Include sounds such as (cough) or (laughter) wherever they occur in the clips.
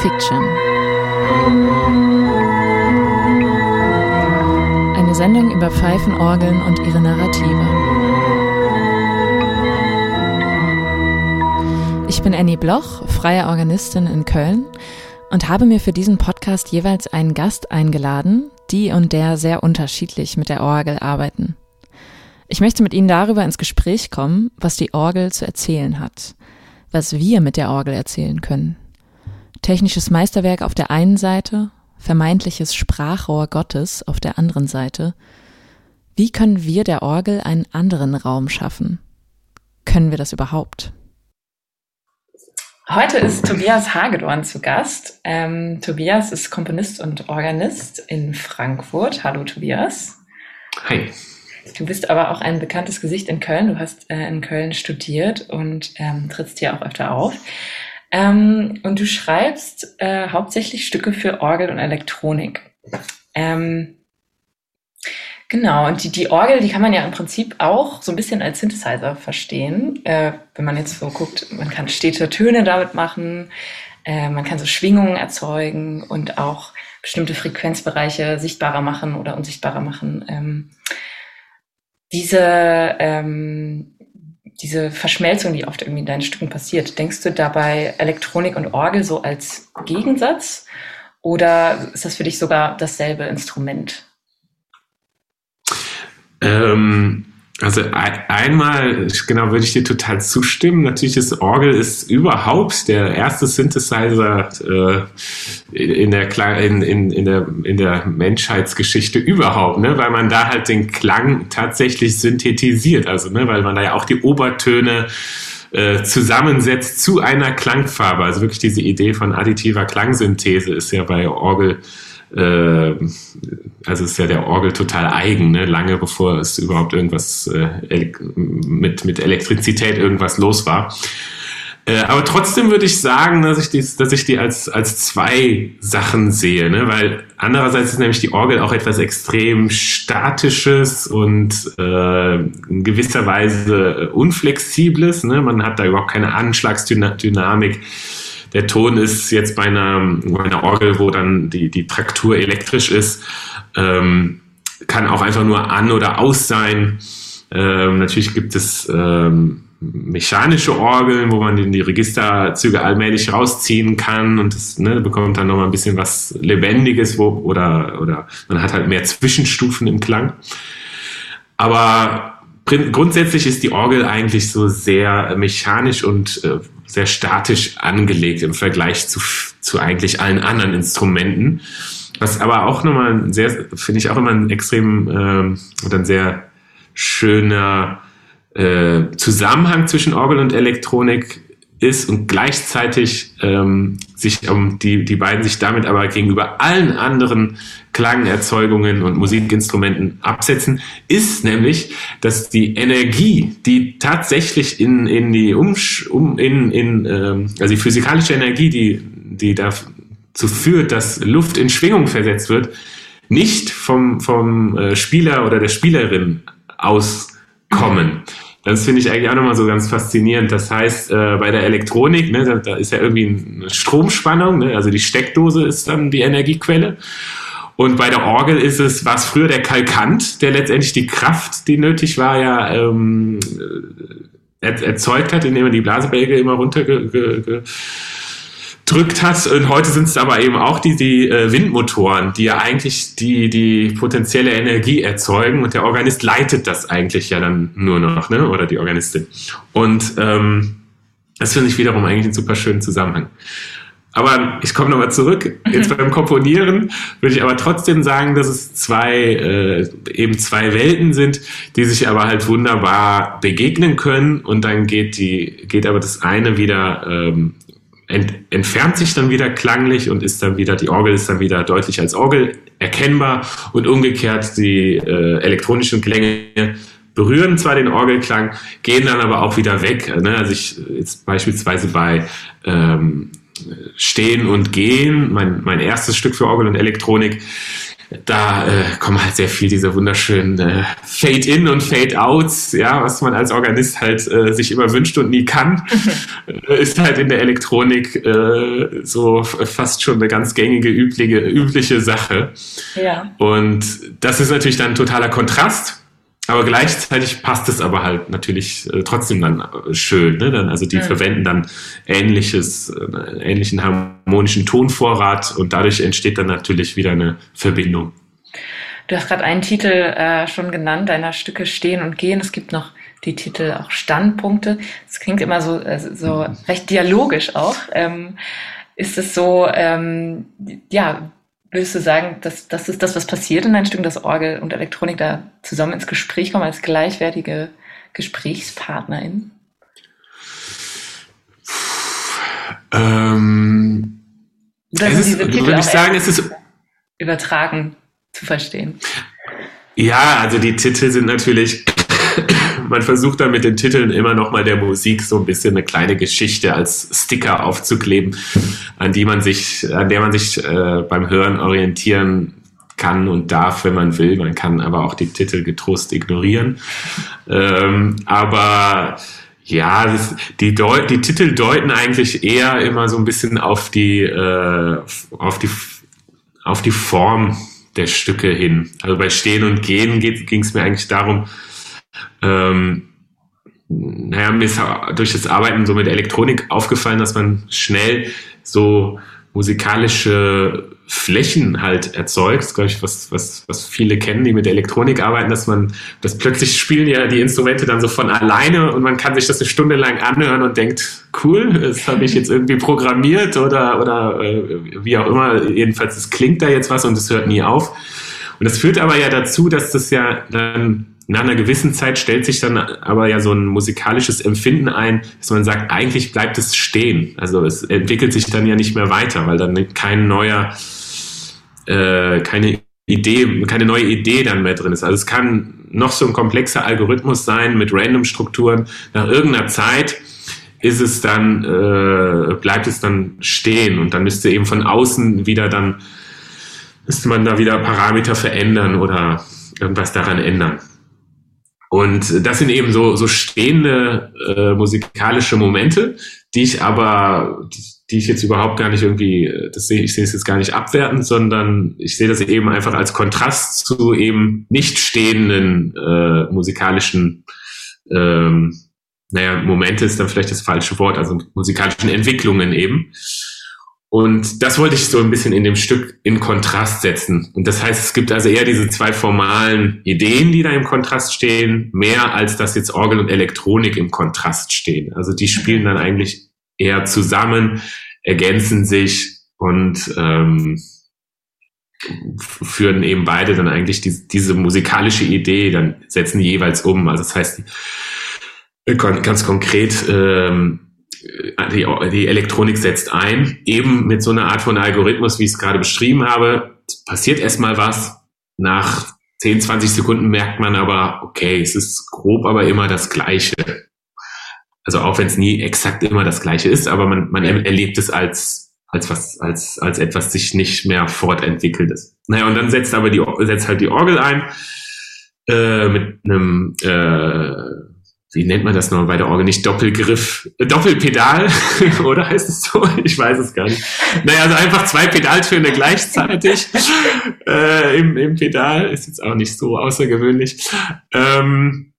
Fiction. Eine Sendung über Pfeifenorgeln und ihre Narrative. Ich bin Annie Bloch, freie Organistin in Köln und habe mir für diesen Podcast jeweils einen Gast eingeladen, die und der sehr unterschiedlich mit der Orgel arbeiten. Ich möchte mit Ihnen darüber ins Gespräch kommen, was die Orgel zu erzählen hat, was wir mit der Orgel erzählen können Technisches Meisterwerk auf der einen Seite, vermeintliches Sprachrohr Gottes auf der anderen Seite. Wie können wir der Orgel einen anderen Raum schaffen? Können wir das überhaupt? Heute ist Tobias Hagedorn zu Gast. Ähm, Tobias ist Komponist und Organist in Frankfurt. Hallo Tobias. Hi. Du bist aber auch ein bekanntes Gesicht in Köln. Du hast äh, in Köln studiert und ähm, trittst hier auch öfter auf. Ähm, und du schreibst äh, hauptsächlich Stücke für Orgel und Elektronik. Ähm, genau, und die, die Orgel, die kann man ja im Prinzip auch so ein bisschen als Synthesizer verstehen. Äh, wenn man jetzt so guckt, man kann stete Töne damit machen, äh, man kann so Schwingungen erzeugen und auch bestimmte Frequenzbereiche sichtbarer machen oder unsichtbarer machen. Ähm, diese ähm, diese Verschmelzung, die oft irgendwie in deinen Stücken passiert, denkst du dabei Elektronik und Orgel so als Gegensatz oder ist das für dich sogar dasselbe Instrument? Ähm, also einmal, genau, würde ich dir total zustimmen. Natürlich ist Orgel ist überhaupt der erste Synthesizer äh, in, der, in, in, in, der, in der Menschheitsgeschichte überhaupt, ne? weil man da halt den Klang tatsächlich synthetisiert, also ne? weil man da ja auch die Obertöne äh, zusammensetzt zu einer Klangfarbe. Also wirklich diese Idee von additiver Klangsynthese ist ja bei Orgel äh, also ist ja der Orgel total eigen, ne? lange bevor es überhaupt irgendwas äh, mit, mit Elektrizität irgendwas los war. Äh, aber trotzdem würde ich sagen, dass ich die, dass ich die als, als zwei Sachen sehe, ne? weil andererseits ist nämlich die Orgel auch etwas extrem Statisches und äh, in gewisser Weise Unflexibles. Ne? Man hat da überhaupt keine Anschlagsdynamik der Ton ist jetzt bei einer, bei einer Orgel, wo dann die, die Traktur elektrisch ist, ähm, kann auch einfach nur an oder aus sein. Ähm, natürlich gibt es ähm, mechanische Orgeln, wo man die, Registerzüge allmählich rausziehen kann und das ne, bekommt dann nochmal ein bisschen was Lebendiges, wo, oder, oder man hat halt mehr Zwischenstufen im Klang. Aber grundsätzlich ist die Orgel eigentlich so sehr mechanisch und äh, sehr statisch angelegt im Vergleich zu, zu eigentlich allen anderen Instrumenten. Was aber auch nochmal sehr, finde ich auch immer ein extrem ähm, oder ein sehr schöner äh, Zusammenhang zwischen Orgel und Elektronik ist und gleichzeitig ähm, sich um die, die beiden sich damit aber gegenüber allen anderen Klangerzeugungen und Musikinstrumenten absetzen, ist nämlich, dass die Energie, die tatsächlich in, in die Umsch um, in, in ähm, also die physikalische Energie, die, die dazu führt, dass Luft in Schwingung versetzt wird, nicht vom, vom äh, Spieler oder der Spielerin auskommen. Das finde ich eigentlich auch nochmal so ganz faszinierend. Das heißt, äh, bei der Elektronik, ne, da, da, ist ja irgendwie eine Stromspannung, ne, also die Steckdose ist dann die Energiequelle. Und bei der Orgel ist es, war es früher der Kalkant, der letztendlich die Kraft, die nötig war, ja ähm, er, erzeugt hat, indem er die Blasebälge immer runterge drückt hat. Und heute sind es aber eben auch die, die äh, Windmotoren, die ja eigentlich die, die potenzielle Energie erzeugen und der Organist leitet das eigentlich ja dann nur noch, ne? oder die Organistin. Und ähm, das finde ich wiederum eigentlich einen super schönen Zusammenhang. Aber ich komme nochmal zurück. Jetzt mhm. beim Komponieren würde ich aber trotzdem sagen, dass es zwei, äh, eben zwei Welten sind, die sich aber halt wunderbar begegnen können. Und dann geht die, geht aber das eine wieder ähm, ent, entfernt sich dann wieder klanglich und ist dann wieder, die Orgel ist dann wieder deutlich als Orgel erkennbar und umgekehrt die äh, elektronischen Klänge berühren zwar den Orgelklang, gehen dann aber auch wieder weg. Ne? Also ich jetzt beispielsweise bei ähm, Stehen und Gehen, mein, mein erstes Stück für Orgel und Elektronik, da äh, kommen halt sehr viel diese wunderschönen äh, Fade-in und Fade-outs, ja, was man als Organist halt äh, sich immer wünscht und nie kann, äh, ist halt in der Elektronik äh, so fast schon eine ganz gängige, übliche, übliche Sache. Ja. Und das ist natürlich dann ein totaler Kontrast. Aber gleichzeitig passt es aber halt natürlich äh, trotzdem dann äh, schön. Ne? Dann, also die mhm. verwenden dann ähnliches, äh, ähnlichen harmonischen Tonvorrat und dadurch entsteht dann natürlich wieder eine Verbindung. Du hast gerade einen Titel äh, schon genannt, deiner Stücke Stehen und Gehen. Es gibt noch die Titel auch Standpunkte. Das klingt immer so, äh, so (laughs) recht dialogisch auch. Ähm, ist es so, ähm, ja, Würdest du sagen, dass das ist das, was passiert in deinen Stücken, dass Orgel und Elektronik da zusammen ins Gespräch kommen als gleichwertige GesprächspartnerInnen? Ähm, diese Titel würde ich sagen, es ist übertragen zu verstehen? Ja, also die Titel sind natürlich man versucht dann mit den Titeln immer noch mal der Musik so ein bisschen eine kleine Geschichte als Sticker aufzukleben, an die man sich, an der man sich äh, beim Hören orientieren kann und darf, wenn man will. Man kann aber auch die Titel getrost ignorieren. Ähm, aber ja, das, die, Deu die Titel deuten eigentlich eher immer so ein bisschen auf die, äh, auf die, auf die Form der Stücke hin. Also bei Stehen und Gehen ging es mir eigentlich darum, ähm, naja, mir ist durch das Arbeiten so mit Elektronik aufgefallen, dass man schnell so musikalische Flächen halt erzeugt. Das glaube ich, was, was, was viele kennen, die mit Elektronik arbeiten, dass man, dass plötzlich spielen ja die Instrumente dann so von alleine und man kann sich das eine Stunde lang anhören und denkt, cool, das habe ich jetzt irgendwie programmiert oder, oder äh, wie auch immer. Jedenfalls, es klingt da jetzt was und es hört nie auf. Und das führt aber ja dazu, dass das ja dann nach einer gewissen Zeit stellt sich dann aber ja so ein musikalisches Empfinden ein, dass man sagt, eigentlich bleibt es stehen. Also es entwickelt sich dann ja nicht mehr weiter, weil dann kein neuer, äh, keine Idee, keine neue Idee dann mehr drin ist. Also es kann noch so ein komplexer Algorithmus sein mit Random-Strukturen. Nach irgendeiner Zeit ist es dann, äh, bleibt es dann stehen und dann müsste eben von außen wieder dann, müsste man da wieder Parameter verändern oder irgendwas daran ändern. Und das sind eben so, so stehende äh, musikalische Momente, die ich aber, die, die ich jetzt überhaupt gar nicht irgendwie, das sehe ich sehe es jetzt gar nicht abwertend, sondern ich sehe das eben einfach als Kontrast zu eben nicht stehenden äh, musikalischen ähm, naja, Momente ist dann vielleicht das falsche Wort, also musikalischen Entwicklungen eben. Und das wollte ich so ein bisschen in dem Stück in Kontrast setzen. Und das heißt, es gibt also eher diese zwei formalen Ideen, die da im Kontrast stehen, mehr als dass jetzt Orgel und Elektronik im Kontrast stehen. Also die spielen dann eigentlich eher zusammen, ergänzen sich und ähm, führen eben beide dann eigentlich die, diese musikalische Idee, dann setzen die jeweils um. Also das heißt, ganz konkret, ähm, die, die Elektronik setzt ein, eben mit so einer Art von Algorithmus, wie ich es gerade beschrieben habe. Passiert erstmal was. Nach 10, 20 Sekunden merkt man aber, okay, es ist grob, aber immer das Gleiche. Also auch wenn es nie exakt immer das Gleiche ist, aber man, man erlebt es als, als was, als, als etwas sich nicht mehr fortentwickelt ist. Naja, und dann setzt aber die, setzt halt die Orgel ein, äh, mit einem, äh, wie nennt man das noch bei der Orgel nicht Doppelgriff, äh, Doppelpedal, (laughs) oder heißt es so? Ich weiß es gar nicht. Naja, also einfach zwei Pedaltöne gleichzeitig (laughs) äh, im, im Pedal ist jetzt auch nicht so außergewöhnlich. Ähm,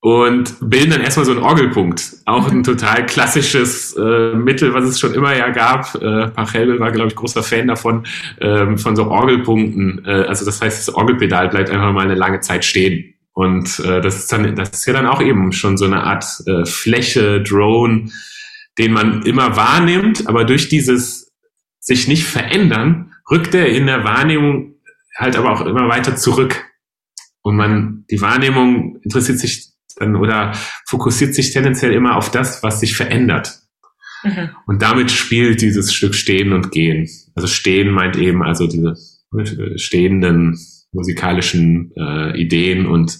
und bilden dann erstmal so einen Orgelpunkt. Auch ein total klassisches äh, Mittel, was es schon immer ja gab. Äh, Pachelbel war, glaube ich, großer Fan davon, äh, von so Orgelpunkten. Äh, also das heißt, das Orgelpedal bleibt einfach mal eine lange Zeit stehen. Und äh, das ist dann, das ist ja dann auch eben schon so eine Art äh, Fläche, Drone, den man immer wahrnimmt, aber durch dieses sich nicht verändern, rückt er in der Wahrnehmung halt aber auch immer weiter zurück. Und man, die Wahrnehmung interessiert sich dann oder fokussiert sich tendenziell immer auf das, was sich verändert. Mhm. Und damit spielt dieses Stück Stehen und Gehen. Also Stehen meint eben also diese stehenden musikalischen äh, Ideen und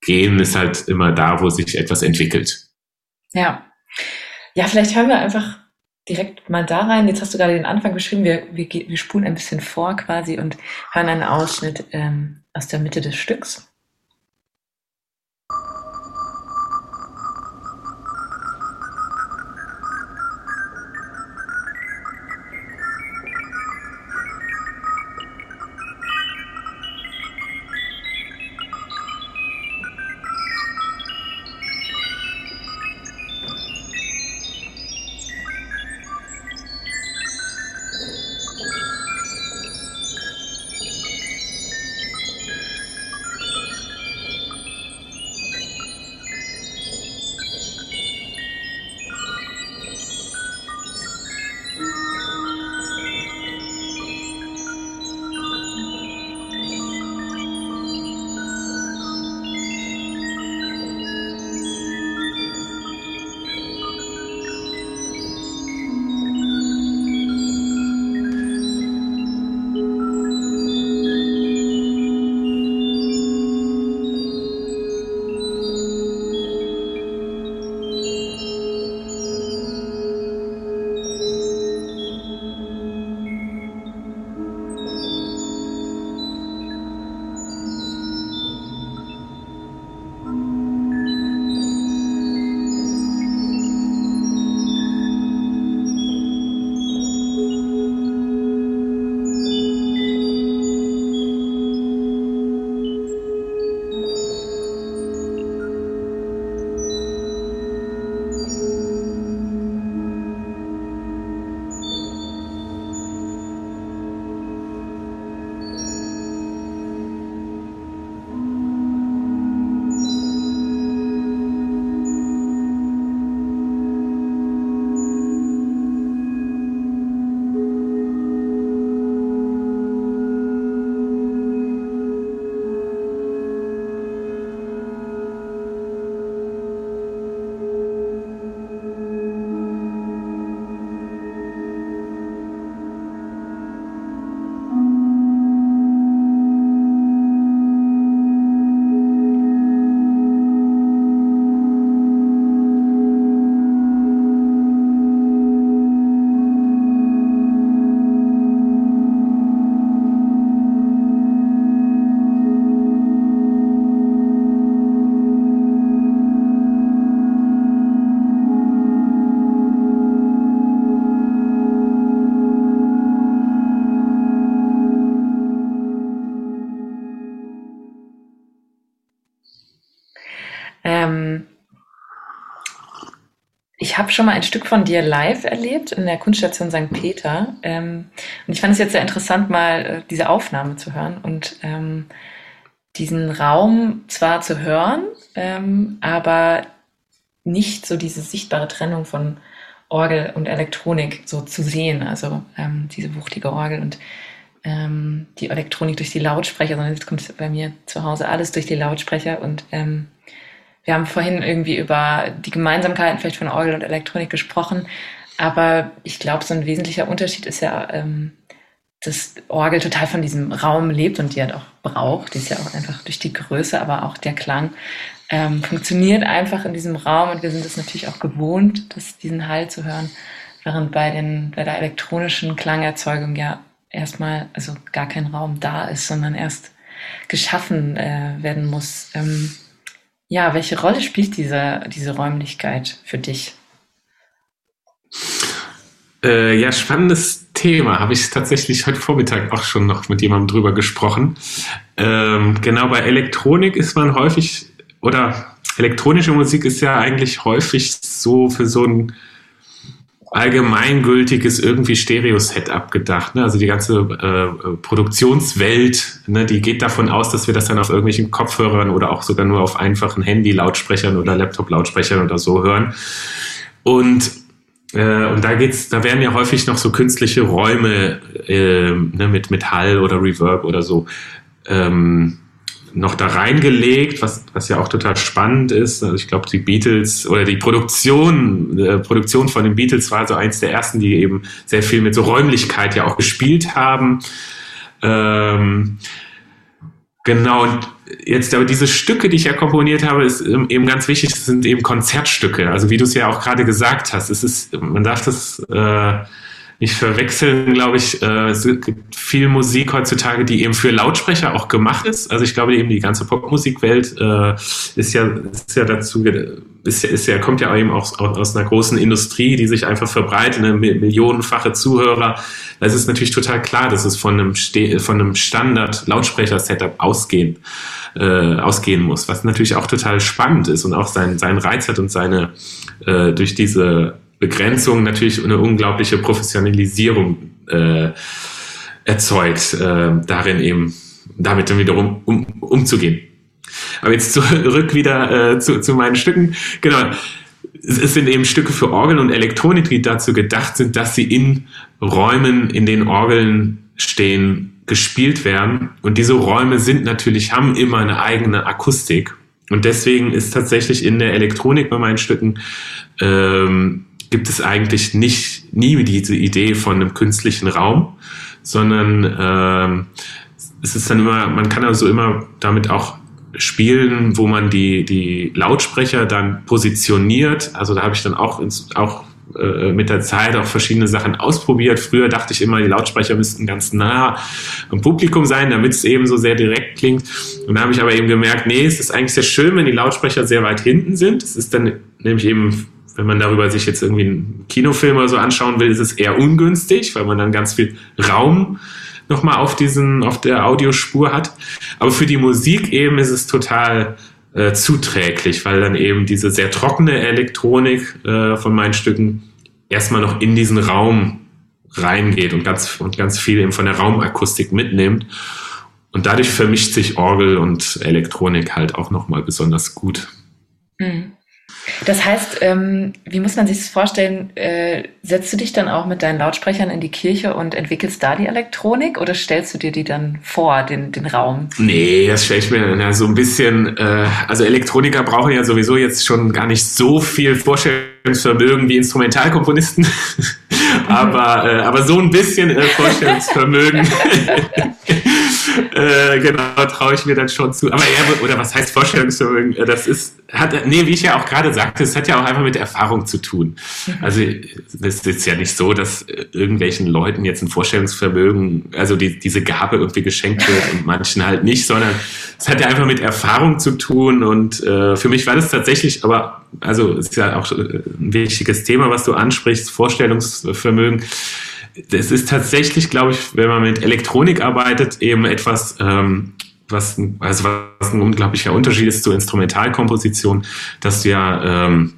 gehen ist halt immer da, wo sich etwas entwickelt. Ja. Ja, vielleicht hören wir einfach direkt mal da rein. Jetzt hast du gerade den Anfang beschrieben. Wir, wir, wir spulen ein bisschen vor quasi und hören einen Ausschnitt ähm, aus der Mitte des Stücks. Habe schon mal ein Stück von dir live erlebt in der Kunststation St. Peter. Ähm, und ich fand es jetzt sehr interessant, mal äh, diese Aufnahme zu hören und ähm, diesen Raum zwar zu hören, ähm, aber nicht so diese sichtbare Trennung von Orgel und Elektronik so zu sehen. Also ähm, diese wuchtige Orgel und ähm, die Elektronik durch die Lautsprecher, sondern jetzt kommt bei mir zu Hause alles durch die Lautsprecher und ähm, wir haben vorhin irgendwie über die Gemeinsamkeiten vielleicht von Orgel und Elektronik gesprochen, aber ich glaube, so ein wesentlicher Unterschied ist ja, ähm, dass Orgel total von diesem Raum lebt und die halt auch braucht. Die ist ja auch einfach durch die Größe, aber auch der Klang ähm, funktioniert einfach in diesem Raum und wir sind es natürlich auch gewohnt, das, diesen Hall zu hören, während bei, den, bei der elektronischen Klangerzeugung ja erstmal also gar kein Raum da ist, sondern erst geschaffen äh, werden muss. Ähm, ja, welche Rolle spielt diese, diese Räumlichkeit für dich? Äh, ja, spannendes Thema. Habe ich tatsächlich heute Vormittag auch schon noch mit jemandem drüber gesprochen. Ähm, genau, bei Elektronik ist man häufig, oder elektronische Musik ist ja eigentlich häufig so für so ein allgemeingültiges irgendwie Stereo-Set abgedacht. Ne? Also die ganze äh, Produktionswelt, ne, die geht davon aus, dass wir das dann auf irgendwelchen Kopfhörern oder auch sogar nur auf einfachen Handy-Lautsprechern oder Laptop-Lautsprechern oder so hören. Und äh, und da geht's, da werden ja häufig noch so künstliche Räume äh, ne, mit, mit Hall oder Reverb oder so ähm, noch da reingelegt, was, was ja auch total spannend ist. Also ich glaube, die Beatles oder die Produktion, äh, Produktion von den Beatles war so eins der ersten, die eben sehr viel mit so Räumlichkeit ja auch gespielt haben. Ähm, Genau, und jetzt aber diese Stücke, die ich ja komponiert habe, ist eben ganz wichtig, das sind eben Konzertstücke. Also wie du es ja auch gerade gesagt hast, es ist, man darf das äh, nicht verwechseln, glaube ich. Äh, es gibt viel Musik heutzutage, die eben für Lautsprecher auch gemacht ist. Also ich glaube eben die ganze Popmusikwelt äh, ist ja ist ja dazu ist ja, ist ja kommt ja eben auch aus einer großen Industrie, die sich einfach verbreitet, eine millionenfache Zuhörer. Es ist natürlich total klar, dass es von einem von einem Standard Lautsprecher-Setup ausgehen äh, ausgehen muss, was natürlich auch total spannend ist und auch seinen seinen Reiz hat und seine äh, durch diese Begrenzung natürlich eine unglaubliche Professionalisierung äh, erzeugt, äh, darin eben damit dann wiederum um, umzugehen. Aber jetzt zurück wieder äh, zu, zu meinen Stücken. Genau. Es, sind eben Stücke für Orgeln und Elektronik, die dazu gedacht sind, dass sie in Räumen, in denen Orgeln stehen, gespielt werden. Und diese Räume sind natürlich, haben immer eine eigene Akustik. Und deswegen ist tatsächlich in der Elektronik bei meinen Stücken ähm, gibt es eigentlich nicht nie diese Idee von einem künstlichen Raum, sondern ähm, es ist dann immer, man kann also immer damit auch spielen, wo man die, die Lautsprecher dann positioniert. Also da habe ich dann auch, ins, auch äh, mit der Zeit auch verschiedene Sachen ausprobiert. Früher dachte ich immer, die Lautsprecher müssten ganz nah am Publikum sein, damit es eben so sehr direkt klingt. Und da habe ich aber eben gemerkt, nee, es ist eigentlich sehr schön, wenn die Lautsprecher sehr weit hinten sind. Es ist dann nämlich eben wenn man darüber sich jetzt irgendwie einen Kinofilm oder so anschauen will, ist es eher ungünstig, weil man dann ganz viel Raum nochmal auf diesen, auf der Audiospur hat. Aber für die Musik eben ist es total äh, zuträglich, weil dann eben diese sehr trockene Elektronik äh, von meinen Stücken erstmal noch in diesen Raum reingeht und ganz, und ganz viel eben von der Raumakustik mitnimmt. Und dadurch vermischt sich Orgel und Elektronik halt auch nochmal besonders gut. Mhm. Das heißt, ähm, wie muss man sich das vorstellen? Äh, setzt du dich dann auch mit deinen Lautsprechern in die Kirche und entwickelst da die Elektronik oder stellst du dir die dann vor, den, den Raum? Nee, das stelle ich mir ja, so ein bisschen, äh, also Elektroniker brauchen ja sowieso jetzt schon gar nicht so viel Vorstellungsvermögen wie Instrumentalkomponisten. (laughs) aber, äh, aber so ein bisschen äh, Vorstellungsvermögen (laughs) äh, genau, traue ich mir dann schon zu. Aber ja, oder was heißt Vorstellungsvermögen? Äh, das ist, hat, nee, wie ich ja auch gerade sagte, es hat ja auch einfach mit Erfahrung zu tun. Also es ist ja nicht so, dass äh, irgendwelchen Leuten jetzt ein Vorstellungsvermögen, also die, diese Gabe irgendwie geschenkt wird und manchen halt nicht, sondern es hat ja einfach mit Erfahrung zu tun. Und äh, für mich war das tatsächlich, aber also es ist ja auch ein wichtiges Thema, was du ansprichst, Vorstellungsvermögen das ist tatsächlich, glaube ich, wenn man mit Elektronik arbeitet, eben etwas, ähm, was, also was ein unglaublicher Unterschied ist zur Instrumentalkomposition, dass du ja ähm,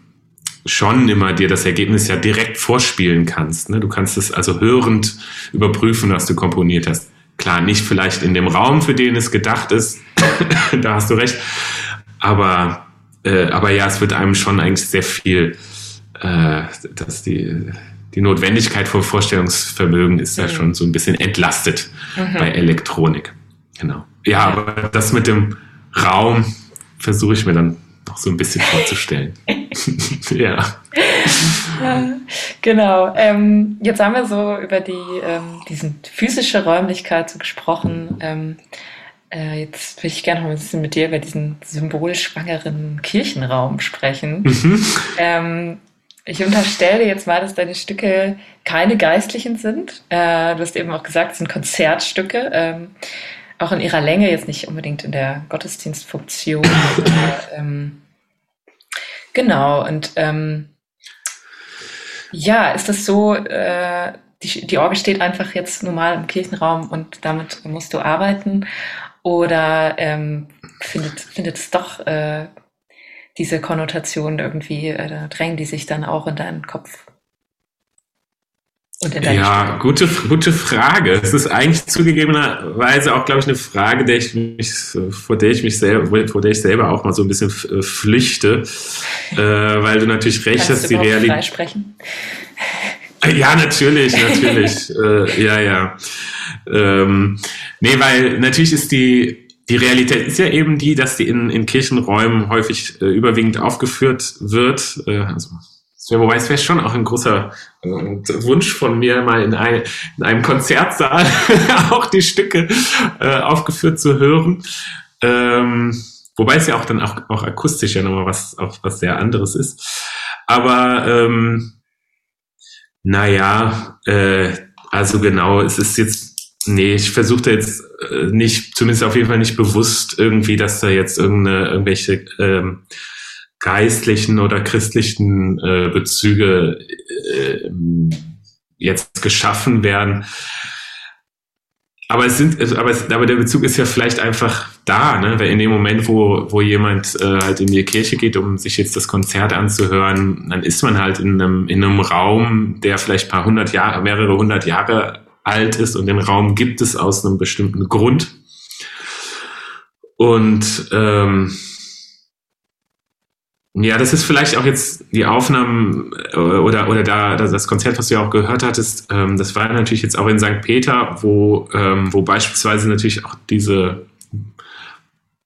schon immer dir das Ergebnis ja direkt vorspielen kannst. Ne? Du kannst es also hörend überprüfen, was du komponiert hast. Klar, nicht vielleicht in dem Raum, für den es gedacht ist, (coughs) da hast du recht, aber, äh, aber ja, es wird einem schon eigentlich sehr viel, äh, dass die die Notwendigkeit von Vorstellungsvermögen ist mhm. da schon so ein bisschen entlastet mhm. bei Elektronik. Genau. Ja, aber das mit dem Raum versuche ich mir dann noch so ein bisschen vorzustellen. (laughs) ja. ja. Genau. Ähm, jetzt haben wir so über die ähm, diesen physische Räumlichkeit so gesprochen. Ähm, äh, jetzt würde ich gerne noch ein bisschen mit dir über diesen symbolschwangeren Kirchenraum sprechen. Mhm. Ich unterstelle jetzt mal, dass deine Stücke keine geistlichen sind. Äh, du hast eben auch gesagt, es sind Konzertstücke. Ähm, auch in ihrer Länge, jetzt nicht unbedingt in der Gottesdienstfunktion. ähm, genau, und ähm, ja, ist das so, äh, die, die Orgel steht einfach jetzt normal im Kirchenraum und damit musst du arbeiten? Oder ähm, findet, findet es doch äh, diese Konnotation irgendwie, äh, da drängen die sich dann auch in deinen Kopf. Und in ja, Stimme. gute, gute Frage. Es ist eigentlich zugegebenerweise auch, glaube ich, eine Frage, der ich mich, vor der ich mich selber, vor der ich selber auch mal so ein bisschen äh, flüchte, äh, weil du natürlich recht Kannst hast, die Realität. sprechen? Ja, natürlich, natürlich. (laughs) äh, ja, ja. Ähm, nee, weil natürlich ist die, die Realität ist ja eben die, dass die in, in Kirchenräumen häufig äh, überwiegend aufgeführt wird. Äh, also wobei es wäre schon auch ein großer äh, Wunsch von mir, mal in, ein, in einem Konzertsaal (laughs) auch die Stücke äh, aufgeführt zu hören. Ähm, wobei es ja auch dann auch, auch akustisch ja nochmal was, auch was sehr anderes ist. Aber ähm, naja, äh, also genau, es ist jetzt, nee, ich versuche da jetzt äh, nicht, zumindest auf jeden Fall nicht bewusst irgendwie, dass da jetzt irgendeine, irgendwelche ähm, geistlichen oder christlichen äh, Bezüge äh, jetzt geschaffen werden. Aber es sind, also, aber, es, aber der Bezug ist ja vielleicht einfach da, ne? Weil in dem Moment, wo, wo jemand äh, halt in die Kirche geht, um sich jetzt das Konzert anzuhören, dann ist man halt in einem, in einem Raum, der vielleicht paar hundert Jahre, mehrere hundert Jahre alt ist und den Raum gibt es aus einem bestimmten Grund. Und ähm, ja, das ist vielleicht auch jetzt die Aufnahmen äh, oder, oder da das Konzert, was du ja auch gehört hattest, ähm, das war natürlich jetzt auch in St. Peter, wo, ähm, wo beispielsweise natürlich auch diese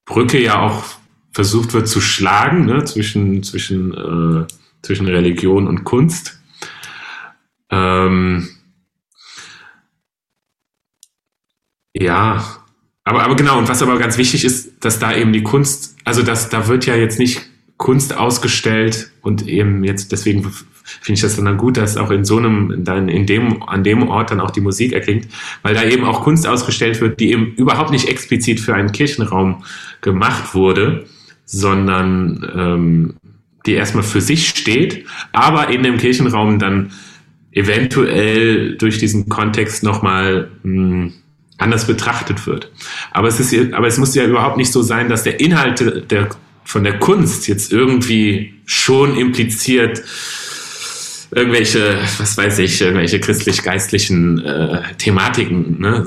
Brücke ja auch versucht wird zu schlagen ne, zwischen, zwischen, äh, zwischen Religion und Kunst. Ähm, ja, aber, aber genau, und was aber ganz wichtig ist, dass da eben die Kunst, also dass da wird ja jetzt nicht Kunst ausgestellt und eben jetzt deswegen finde ich das dann gut, dass auch in so einem dann in dem an dem Ort dann auch die Musik erklingt, weil da eben auch Kunst ausgestellt wird, die eben überhaupt nicht explizit für einen Kirchenraum gemacht wurde, sondern ähm, die erstmal für sich steht, aber in dem Kirchenraum dann eventuell durch diesen Kontext nochmal hm, anders betrachtet wird. Aber es ist, aber es muss ja überhaupt nicht so sein, dass der Inhalt der von der Kunst jetzt irgendwie schon impliziert irgendwelche, was weiß ich, irgendwelche christlich-geistlichen äh, Thematiken. Ne?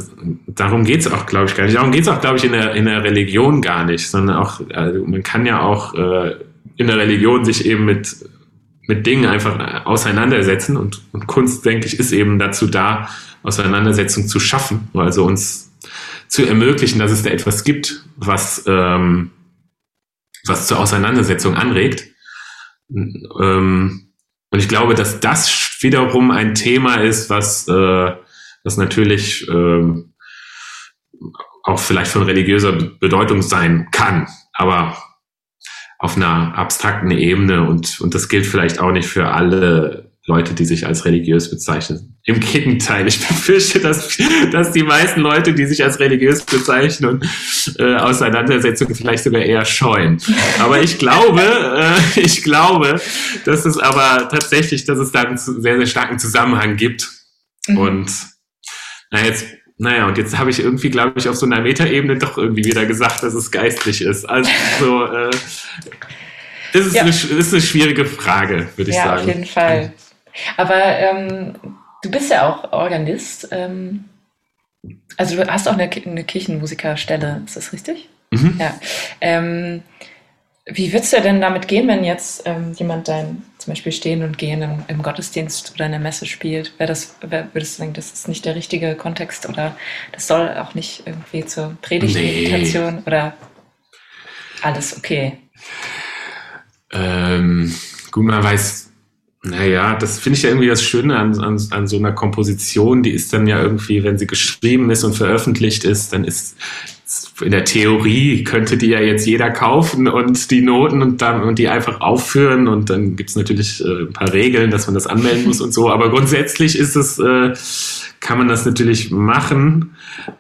Darum geht's auch, glaube ich, gar nicht. Darum geht's auch, glaube ich, in der, in der Religion gar nicht, sondern auch, also man kann ja auch äh, in der Religion sich eben mit, mit Dingen einfach auseinandersetzen und, und Kunst, denke ich, ist eben dazu da, Auseinandersetzung zu schaffen, also uns zu ermöglichen, dass es da etwas gibt, was ähm, was zur Auseinandersetzung anregt. Ähm, und ich glaube, dass das wiederum ein Thema ist, was, äh, was natürlich äh, auch vielleicht von religiöser Bedeutung sein kann, aber auf einer abstrakten Ebene und, und das gilt vielleicht auch nicht für alle Leute, die sich als religiös bezeichnen. Im Gegenteil, ich befürchte, dass, dass die meisten Leute, die sich als religiös bezeichnen, äh, Auseinandersetzungen vielleicht sogar eher scheuen. Aber ich glaube, äh, ich glaube, dass es aber tatsächlich, dass es da einen sehr, sehr starken Zusammenhang gibt. Mhm. Und na jetzt, naja, und jetzt habe ich irgendwie, glaube ich, auf so einer Metaebene doch irgendwie wieder gesagt, dass es geistlich ist. Also so, äh, das ist, ja. eine, das ist eine schwierige Frage, würde ich ja, sagen. Ja, auf jeden Fall. Aber ähm, du bist ja auch Organist. Ähm, also du hast auch eine, eine Kirchenmusikerstelle, ist das richtig? Mhm. Ja. Ähm, wie würdest du denn damit gehen, wenn jetzt ähm, jemand dein zum Beispiel Stehen und Gehen im, im Gottesdienst oder in der Messe spielt? Wäre das, wär, würdest du denken, das ist nicht der richtige Kontext oder das soll auch nicht irgendwie zur Predigtmeditation nee. oder alles okay? Ähm, gut, man weiß naja, das finde ich ja irgendwie das Schöne an, an, an so einer Komposition. Die ist dann ja irgendwie, wenn sie geschrieben ist und veröffentlicht ist, dann ist in der Theorie könnte die ja jetzt jeder kaufen und die Noten und dann und die einfach aufführen und dann gibt es natürlich äh, ein paar Regeln, dass man das anmelden muss und so. Aber grundsätzlich ist es, äh, kann man das natürlich machen.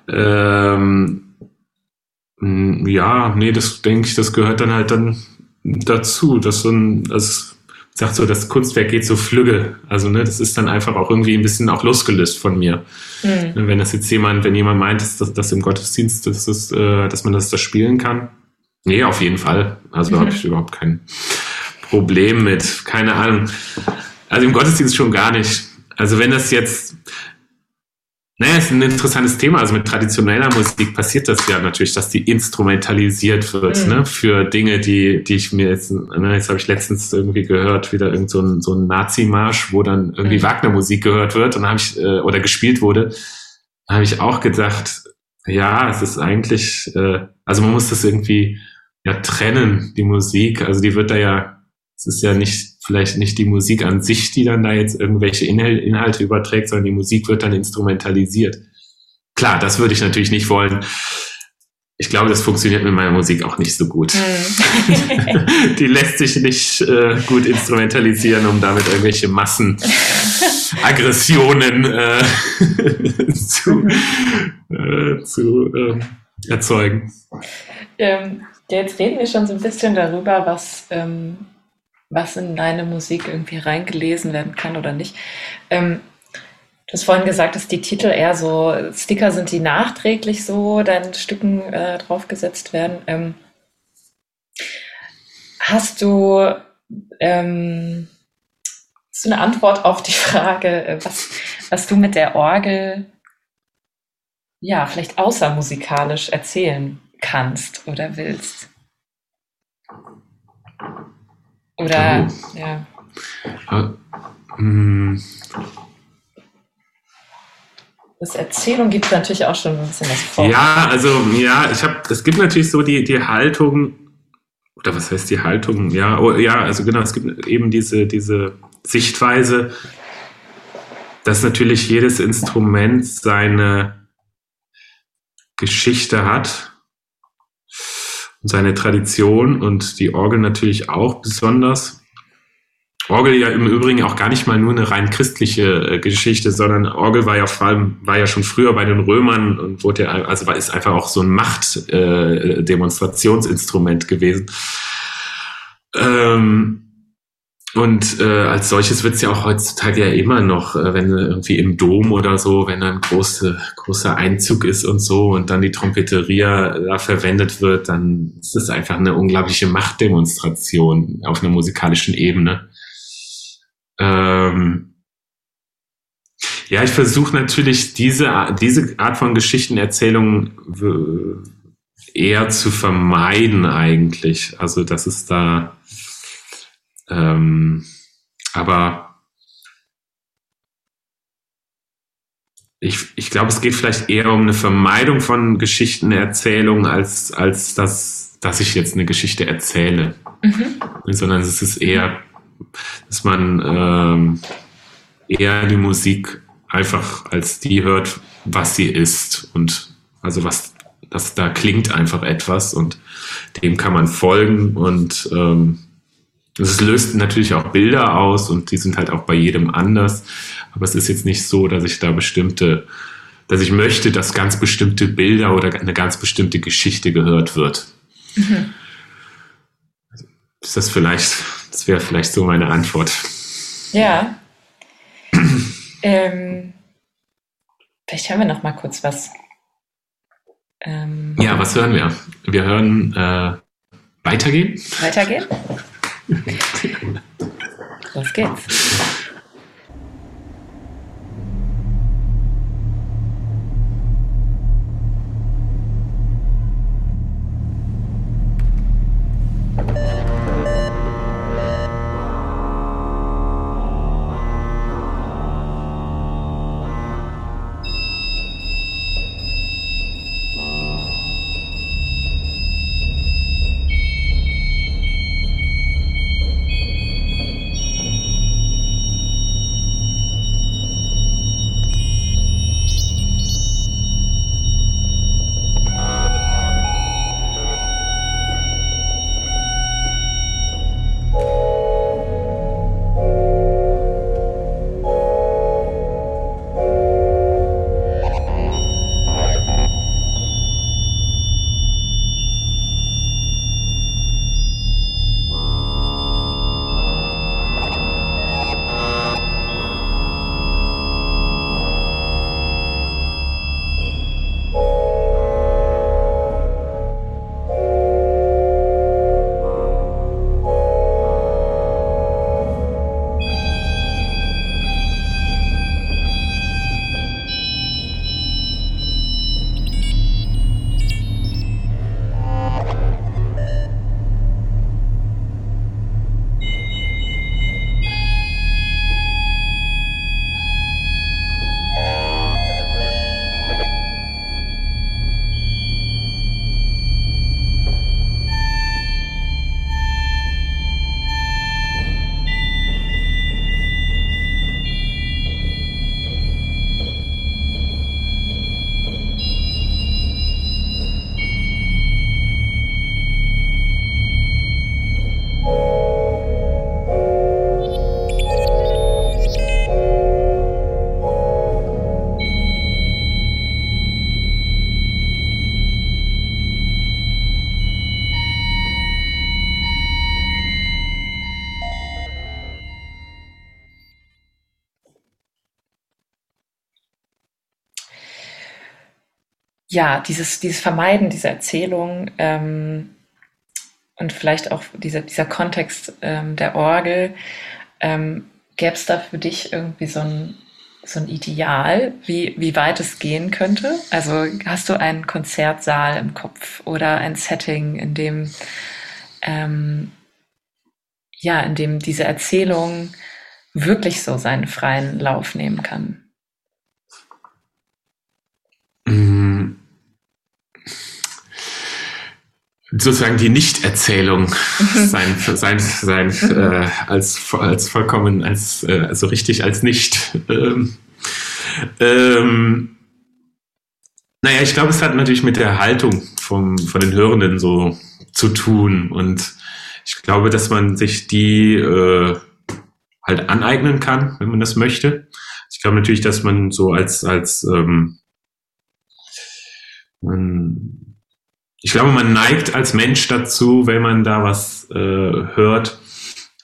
Ähm, ja, nee, das denke ich, das gehört dann halt dann dazu, dass so ein, das sagt so, das Kunstwerk geht so flügge. Also, ne, das ist dann einfach auch irgendwie ein bisschen auch losgelöst von mir. Mhm. Wenn das jetzt jemand, wenn jemand meint, dass das im Gottesdienst, dass, das, äh, dass man das da spielen kann. Nee, auf jeden Fall. Also mhm. habe ich überhaupt kein Problem mit. Keine Ahnung. Also im Gottesdienst schon gar nicht. Also wenn das jetzt, naja, ist ein interessantes Thema. Also mit traditioneller Musik passiert das ja natürlich, dass die instrumentalisiert wird, mhm. ne, für Dinge, die, die ich mir jetzt, ne, jetzt habe ich letztens irgendwie gehört, wieder irgend so ein, so ein Nazi-Marsch, wo dann irgendwie mhm. Wagner-Musik gehört wird und habe ich, äh, oder gespielt wurde, habe ich auch gedacht, ja, es ist eigentlich, äh, also man muss das irgendwie ja trennen, die Musik. Also die wird da ja, es ist ja nicht vielleicht nicht die Musik an sich, die dann da jetzt irgendwelche Inhalte überträgt, sondern die Musik wird dann instrumentalisiert. Klar, das würde ich natürlich nicht wollen. Ich glaube, das funktioniert mit meiner Musik auch nicht so gut. Mhm. (laughs) (laughs) die lässt sich nicht äh, gut instrumentalisieren, um damit irgendwelche Massenaggressionen äh, (laughs) zu, äh, zu äh, erzeugen. Ähm, jetzt reden wir schon so ein bisschen darüber, was ähm, was in deine Musik irgendwie reingelesen werden kann oder nicht. Ähm, du hast vorhin gesagt, dass die Titel eher so Sticker sind, die nachträglich so deinen Stücken äh, draufgesetzt werden. Ähm, hast du ähm, hast du eine Antwort auf die Frage, äh, was, was du mit der Orgel ja vielleicht außermusikalisch erzählen kannst oder willst? Oder, oh. ja. Uh, mm. Das Erzählung gibt natürlich auch schon ein bisschen was vor. Ja, also ja, ich habe, es gibt natürlich so die, die Haltung, oder was heißt die Haltung? Ja, oh, ja, also genau, es gibt eben diese, diese Sichtweise, dass natürlich jedes Instrument seine Geschichte hat seine Tradition und die Orgel natürlich auch besonders. Orgel ja im Übrigen auch gar nicht mal nur eine rein christliche äh, Geschichte, sondern Orgel war ja vor allem, war ja schon früher bei den Römern und wurde ja, also war, ist einfach auch so ein Machtdemonstrationsinstrument äh, gewesen. Ähm, und äh, als solches wird es ja auch heutzutage ja immer noch, äh, wenn irgendwie im Dom oder so, wenn ein große, großer Einzug ist und so und dann die Trompeteria da verwendet wird, dann ist es einfach eine unglaubliche Machtdemonstration auf einer musikalischen Ebene. Ähm, ja, ich versuche natürlich diese, diese Art von Geschichtenerzählung eher zu vermeiden eigentlich. Also, dass es da ähm, aber ich, ich glaube, es geht vielleicht eher um eine Vermeidung von Geschichtenerzählung, als, als dass, dass ich jetzt eine Geschichte erzähle. Mhm. Sondern es ist eher, dass man ähm, eher die Musik einfach als die hört, was sie ist. Und also was, das da klingt einfach etwas und dem kann man folgen und ähm, es löst natürlich auch Bilder aus und die sind halt auch bei jedem anders. Aber es ist jetzt nicht so, dass ich da bestimmte, dass ich möchte, dass ganz bestimmte Bilder oder eine ganz bestimmte Geschichte gehört wird. Mhm. Ist das vielleicht, das wäre vielleicht so meine Antwort. Ja. (clears throat) ähm, vielleicht hören wir noch mal kurz was. Ähm, ja, was hören wir? Wir hören äh, Weitergehen. Weitergehen? Los geht's. Ja, dieses, dieses Vermeiden dieser Erzählung ähm, und vielleicht auch dieser, dieser Kontext ähm, der Orgel, ähm, gäbe es da für dich irgendwie so ein, so ein Ideal, wie, wie weit es gehen könnte? Also hast du einen Konzertsaal im Kopf oder ein Setting, in dem, ähm, ja, in dem diese Erzählung wirklich so seinen freien Lauf nehmen kann? Sozusagen die Nichterzählung sein, sein, sein äh, als, als vollkommen, als äh, also richtig als nicht. Ähm, ähm, naja, ich glaube, es hat natürlich mit der Haltung vom, von den Hörenden so zu tun. Und ich glaube, dass man sich die äh, halt aneignen kann, wenn man das möchte. Ich glaube natürlich, dass man so als, als ähm, man, ich glaube, man neigt als Mensch dazu, wenn man da was äh, hört,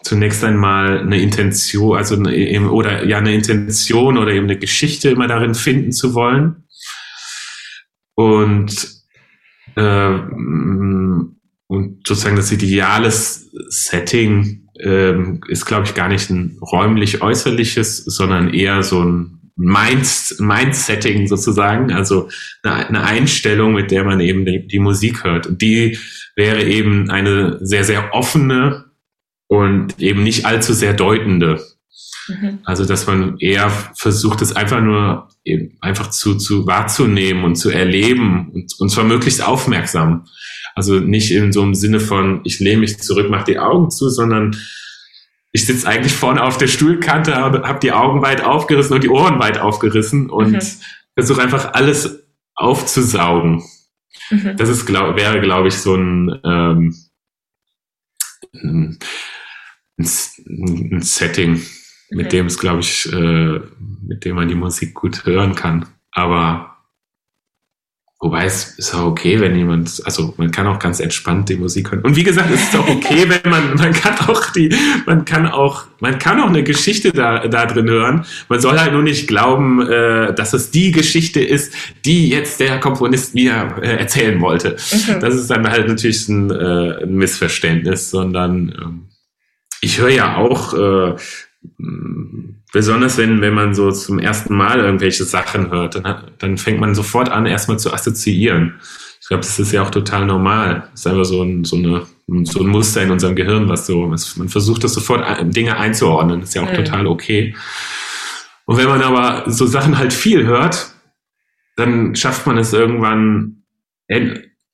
zunächst einmal eine Intention, also eine, oder ja eine Intention oder eben eine Geschichte immer darin finden zu wollen. Und äh, und sozusagen das ideale Setting ähm, ist, glaube ich, gar nicht ein räumlich-äußerliches, sondern eher so ein Mind, Mind-Setting sozusagen, also eine, eine, Einstellung, mit der man eben die, die, Musik hört. Und die wäre eben eine sehr, sehr offene und eben nicht allzu sehr deutende. Mhm. Also, dass man eher versucht, es einfach nur eben einfach zu, zu wahrzunehmen und zu erleben und, und zwar möglichst aufmerksam. Also nicht in so einem Sinne von, ich lehne mich zurück, mach die Augen zu, sondern ich sitze eigentlich vorne auf der Stuhlkante, habe hab die Augen weit aufgerissen und die Ohren weit aufgerissen und mhm. versuche einfach alles aufzusaugen. Mhm. Das ist, glaub, wäre, glaube ich, so ein, ähm, ein, ein Setting, mit mhm. dem es, glaube ich, äh, mit dem man die Musik gut hören kann. Aber Wobei es ist auch okay, wenn jemand, also man kann auch ganz entspannt die Musik hören. Und wie gesagt, es ist auch okay, (laughs) wenn man, man kann auch die, man kann auch, man kann auch eine Geschichte da, da drin hören. Man soll halt nur nicht glauben, äh, dass es die Geschichte ist, die jetzt der Komponist mir äh, erzählen wollte. Mhm. Das ist dann halt natürlich ein, äh, ein Missverständnis, sondern ähm, ich höre ja auch äh, besonders wenn, wenn man so zum ersten Mal irgendwelche Sachen hört, dann, dann fängt man sofort an, erstmal zu assoziieren. Ich glaube, das ist ja auch total normal. Das ist einfach so ein, so, eine, so ein Muster in unserem Gehirn, was so, was, man versucht das sofort Dinge einzuordnen. Das ist ja auch mhm. total okay. Und wenn man aber so Sachen halt viel hört, dann schafft man es irgendwann,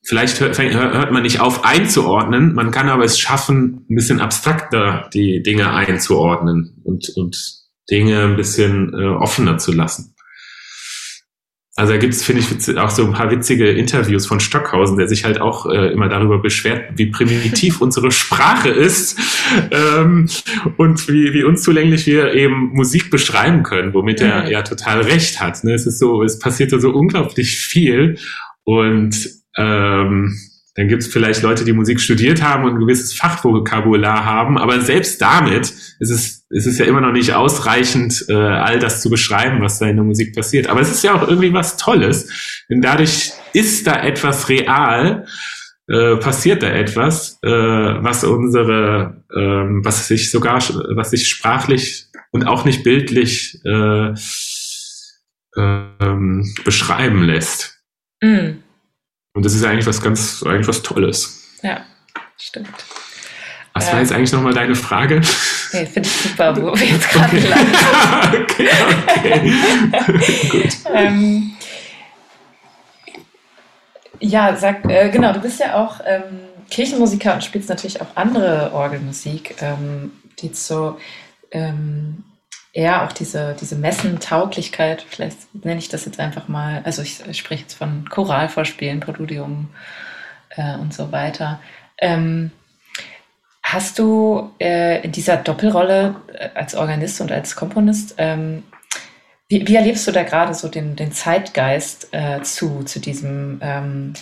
vielleicht hört, hört man nicht auf einzuordnen, man kann aber es schaffen, ein bisschen abstrakter die Dinge einzuordnen und, und Dinge ein bisschen äh, offener zu lassen. Also da gibt es, finde ich, auch so ein paar witzige Interviews von Stockhausen, der sich halt auch äh, immer darüber beschwert, wie primitiv (laughs) unsere Sprache ist ähm, und wie, wie unzulänglich wir eben Musik beschreiben können, womit er mhm. ja total recht hat. Ne? Es ist so, es passiert so unglaublich viel und ähm, dann gibt es vielleicht Leute, die Musik studiert haben und ein gewisses Fachvokabular haben, aber selbst damit ist es, ist es ja immer noch nicht ausreichend, äh, all das zu beschreiben, was da in der Musik passiert. Aber es ist ja auch irgendwie was Tolles, denn dadurch ist da etwas real, äh, passiert da etwas, äh, was unsere, äh, was sich sogar, was sich sprachlich und auch nicht bildlich äh, äh, beschreiben lässt. Mm. Und das ist eigentlich was ganz, eigentlich was Tolles. Ja, stimmt. Was war jetzt eigentlich nochmal deine Frage? Nee, finde ich super, wo wir jetzt (laughs) gerade okay. landen. (laughs) okay, okay. (laughs) Gut. ähm, ja, sag, äh, genau, du bist ja auch ähm, Kirchenmusiker und spielst natürlich auch andere Orgelmusik, ähm, die so ähm, eher auch diese, diese Messentauglichkeit, vielleicht nenne ich das jetzt einfach mal, also ich, spreche jetzt von Choralvorspielen, Präludium äh, und so weiter. Ähm, hast du äh, in dieser Doppelrolle äh, als Organist und als Komponist, ähm, wie, wie, erlebst du da gerade so den, den Zeitgeist äh, zu, zu diesem ähm,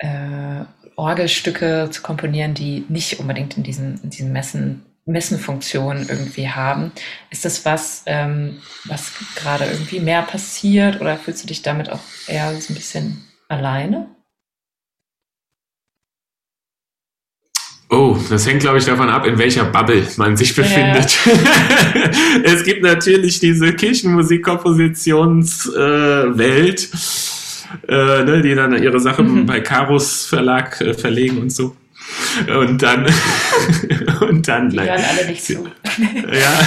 äh, Orgelstücke zu komponieren, die nicht unbedingt in diesen, in diesen Messen Messenfunktion irgendwie haben. Ist das was, ähm, was gerade irgendwie mehr passiert oder fühlst du dich damit auch eher so ein bisschen alleine? Oh, das hängt, glaube ich, davon ab, in welcher Bubble man sich befindet. Ja. (laughs) es gibt natürlich diese Kirchenmusikkompositionswelt, äh, äh, ne, die dann ihre Sachen mhm. bei Karus Verlag äh, verlegen und so. Und dann, (laughs) und dann Die hören alle nicht zu. (laughs) Ja.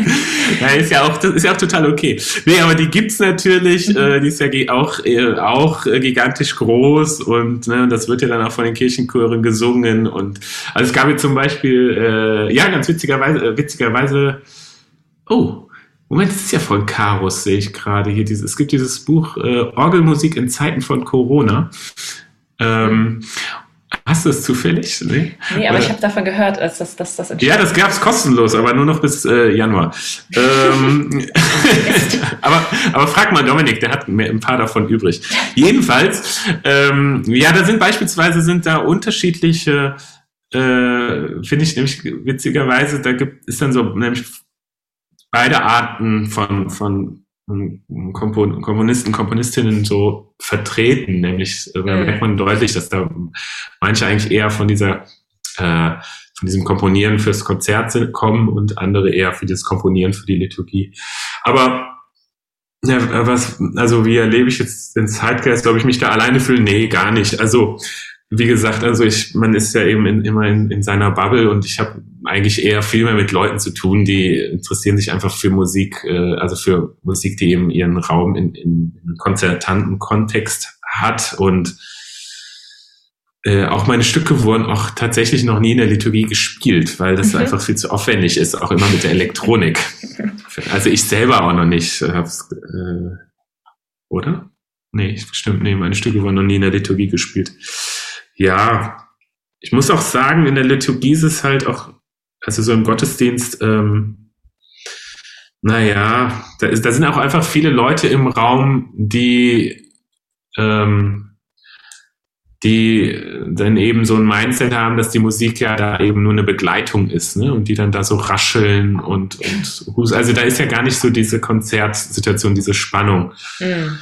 (laughs) ja, ist ja auch, das ist ja auch total okay. Nee, aber die gibt's natürlich, mhm. äh, die ist ja auch, äh, auch äh, gigantisch groß und ne, das wird ja dann auch von den Kirchenchören gesungen und, also es gab jetzt zum Beispiel, äh, ja, ganz witzigerweise, äh, witzigerweise, oh, Moment, das ist ja von Karus, sehe ich gerade hier. Dieses, es gibt dieses Buch Orgelmusik in Zeiten von Corona. Ähm, Hast du es zufällig? Nee, nee aber Oder? ich habe davon gehört, als das, das, das Ja, das gab es kostenlos, aber nur noch bis äh, Januar. ähm, (laughs) aber, aber frag mal Dominik, der hat ein paar davon übrig. Jedenfalls, ähm, ja, da sind beispielsweise sind da unterschiedliche, äh, finde ich nämlich witzigerweise, da gibt ist dann so nämlich beide Arten von, von Kompon Komponisten, Komponistinnen so vertreten, nämlich äh, da mhm. merkt man deutlich, dass da manche eigentlich eher von dieser äh, von diesem Komponieren fürs Konzert kommen und andere eher für das Komponieren für die Liturgie. Aber ja, was, also wie erlebe ich jetzt den Zeitgeist, glaube ich, mich da alleine fühle? Nee, gar nicht. Also wie gesagt, also ich, man ist ja eben in, immer in, in seiner Bubble und ich habe eigentlich eher viel mehr mit Leuten zu tun, die interessieren sich einfach für Musik, äh, also für Musik, die eben ihren Raum in, in, konzertanten Kontext hat und äh, auch meine Stücke wurden auch tatsächlich noch nie in der Liturgie gespielt, weil das mhm. einfach viel zu aufwendig ist, auch immer mit der Elektronik. also ich selber auch noch nicht. Hab's, äh, oder? Nee, stimmt, nee, meine Stücke wurden noch nie in der Liturgie gespielt ja, ich muss auch sagen, in der Liturgie ist es halt auch, also so im Gottesdienst, ähm, naja, da, ist, da sind auch einfach viele Leute im Raum, die, ähm, die dann eben so ein Mindset haben, dass die Musik ja da eben nur eine Begleitung ist, ne? Und die dann da so rascheln und, und also da ist ja gar nicht so diese Konzertsituation, diese Spannung. Mhm.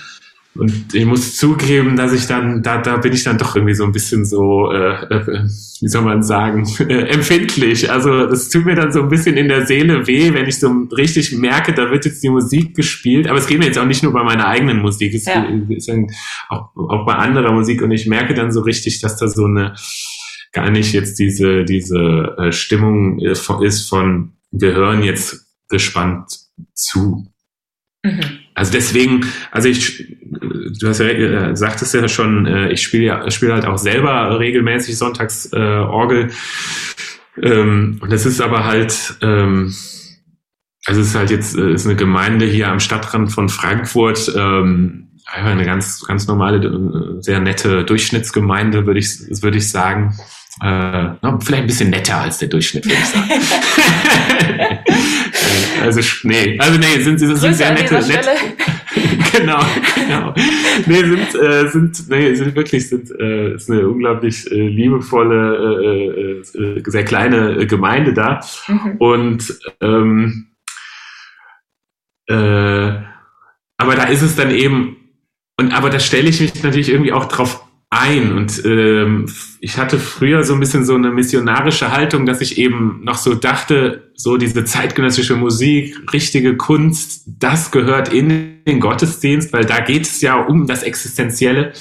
Und ich muss zugeben, dass ich dann, da, da bin ich dann doch irgendwie so ein bisschen so, äh, äh, wie soll man sagen, (laughs) äh, empfindlich. Also das tut mir dann so ein bisschen in der Seele weh, wenn ich so richtig merke, da wird jetzt die Musik gespielt. Aber es geht mir jetzt auch nicht nur bei meiner eigenen Musik, es ja. ist auch, auch bei anderer Musik. Und ich merke dann so richtig, dass da so eine gar nicht jetzt diese, diese äh, Stimmung ist von, wir hören jetzt gespannt zu. Mhm. Also deswegen, also ich, du hast ja, äh, sagtest ja schon, äh, ich spiele ja, spiele halt auch selber regelmäßig sonntags äh, Orgel. Ähm, und das ist aber halt, ähm, also es ist halt jetzt, äh, ist eine Gemeinde hier am Stadtrand von Frankfurt, ähm, eine ganz, ganz normale, äh, sehr nette Durchschnittsgemeinde, würde ich, würde ich sagen. Äh, vielleicht ein bisschen netter als der Durchschnitt, würde ich sagen. (laughs) (laughs) also, nee, also nee, sind, sind, sind sehr nette, nette genau, genau. Nee, sind, äh, sind, nee, sind wirklich, sind, äh, ist eine unglaublich äh, liebevolle, äh, äh, sehr kleine Gemeinde da. Mhm. Und ähm, äh, aber da ist es dann eben, und aber da stelle ich mich natürlich irgendwie auch drauf ein. Und ähm, ich hatte früher so ein bisschen so eine missionarische Haltung, dass ich eben noch so dachte, so diese zeitgenössische Musik, richtige Kunst, das gehört in den Gottesdienst, weil da geht es ja um das Existenzielle.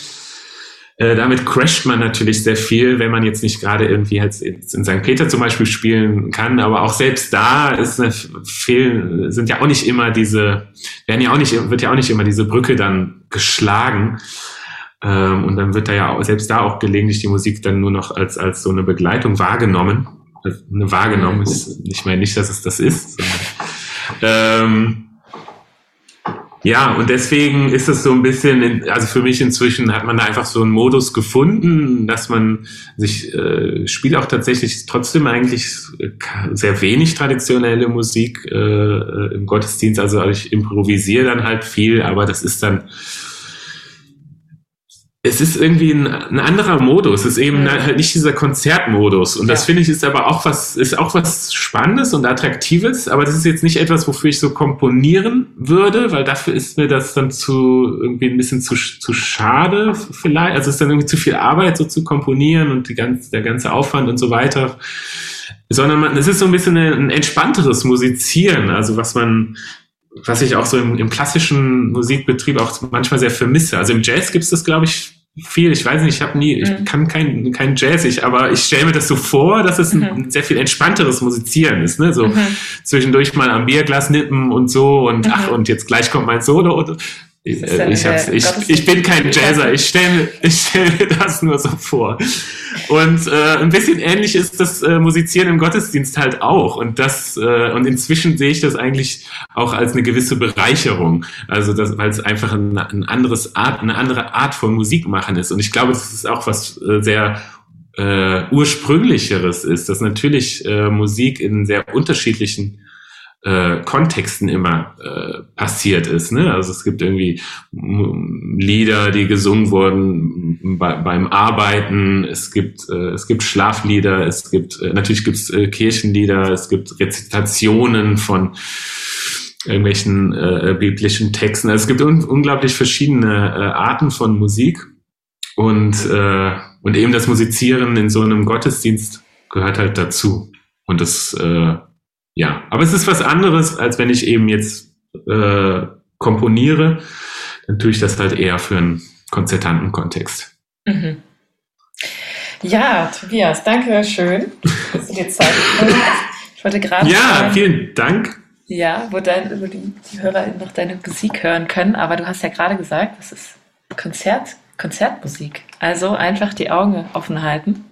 Äh, damit crasht man natürlich sehr viel, wenn man jetzt nicht gerade irgendwie halt in St. Peter zum Beispiel spielen kann, aber auch selbst da ist eine fehlen, sind ja auch nicht immer diese, werden ja auch nicht, wird ja auch nicht immer diese Brücke dann geschlagen. Ähm, und dann wird da ja auch, selbst da auch gelegentlich die Musik dann nur noch als, als so eine Begleitung wahrgenommen. Eine wahrgenommen ist, ich meine nicht, dass es das ist. Ähm, ja, und deswegen ist es so ein bisschen, also für mich inzwischen hat man da einfach so einen Modus gefunden, dass man sich, äh, spielt auch tatsächlich trotzdem eigentlich sehr wenig traditionelle Musik äh, im Gottesdienst. Also ich improvisiere dann halt viel, aber das ist dann es ist irgendwie ein, ein, anderer Modus. Es ist eben mhm. halt nicht dieser Konzertmodus. Und das finde ich ist aber auch was, ist auch was Spannendes und Attraktives. Aber das ist jetzt nicht etwas, wofür ich so komponieren würde, weil dafür ist mir das dann zu, irgendwie ein bisschen zu, zu schade vielleicht. Also es ist dann irgendwie zu viel Arbeit, so zu komponieren und die ganze, der ganze Aufwand und so weiter. Sondern man, es ist so ein bisschen ein entspannteres Musizieren. Also was man, was ich auch so im, im klassischen Musikbetrieb auch manchmal sehr vermisse. Also im Jazz gibt es das, glaube ich, viel. Ich weiß nicht, ich habe nie, ich mhm. kann kein, kein Jazzig, aber ich stelle mir das so vor, dass es ein, mhm. ein sehr viel entspannteres Musizieren ist, ne? So mhm. zwischendurch mal am Bierglas nippen und so und ach, mhm. und jetzt gleich kommt mein Solo und ich, äh, ich, ich, ich, bin kein Jazzer, ich stelle (laughs) stell mir das nur so vor. Und äh, ein bisschen ähnlich ist das äh, Musizieren im Gottesdienst halt auch. Und das äh, und inzwischen sehe ich das eigentlich auch als eine gewisse Bereicherung. Also das, weil es einfach ein, ein anderes Art, eine andere Art von Musik machen ist. Und ich glaube, das ist auch was äh, sehr äh, ursprünglicheres ist, dass natürlich äh, Musik in sehr unterschiedlichen äh, Kontexten immer äh, passiert ist. Ne? Also es gibt irgendwie Lieder, die gesungen wurden bei, beim Arbeiten. Es gibt äh, es gibt Schlaflieder. Es gibt äh, natürlich gibt es äh, Kirchenlieder. Es gibt Rezitationen von irgendwelchen äh, biblischen Texten. Also es gibt un unglaublich verschiedene äh, Arten von Musik und äh, und eben das Musizieren in so einem Gottesdienst gehört halt dazu. Und das äh, ja, aber es ist was anderes, als wenn ich eben jetzt äh, komponiere. Dann tue ich das halt eher für einen konzertanten Kontext. Mhm. Ja, Tobias, danke schön, dass du dir Zeit genommen hast. Ich wollte gerade. Ja, fragen, vielen Dank. Ja, wo, dein, wo die, die Hörer noch deine Musik hören können. Aber du hast ja gerade gesagt, das ist Konzert, Konzertmusik. Also einfach die Augen offen halten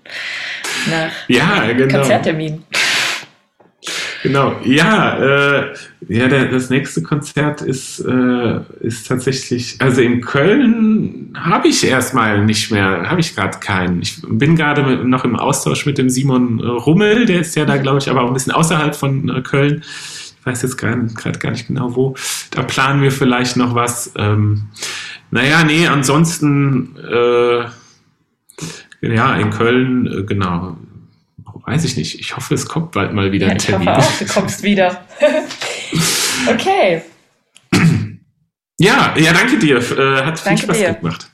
nach ja, genau. Konzerttermin. Genau, ja, äh, ja, der, das nächste Konzert ist, äh, ist tatsächlich, also in Köln habe ich erstmal nicht mehr, habe ich gerade keinen. Ich bin gerade noch im Austausch mit dem Simon Rummel, der ist ja da, glaube ich, aber auch ein bisschen außerhalb von äh, Köln. Ich weiß jetzt gerade gar nicht genau wo. Da planen wir vielleicht noch was. Ähm, naja, nee, ansonsten, äh, ja, in Köln, äh, genau, weiß ich nicht. Ich hoffe, es kommt bald mal wieder ja, ein Termin. Ich hoffe auch, du kommst wieder. (laughs) okay. Ja, ja, danke dir. Äh, hat danke viel Spaß dir. gemacht.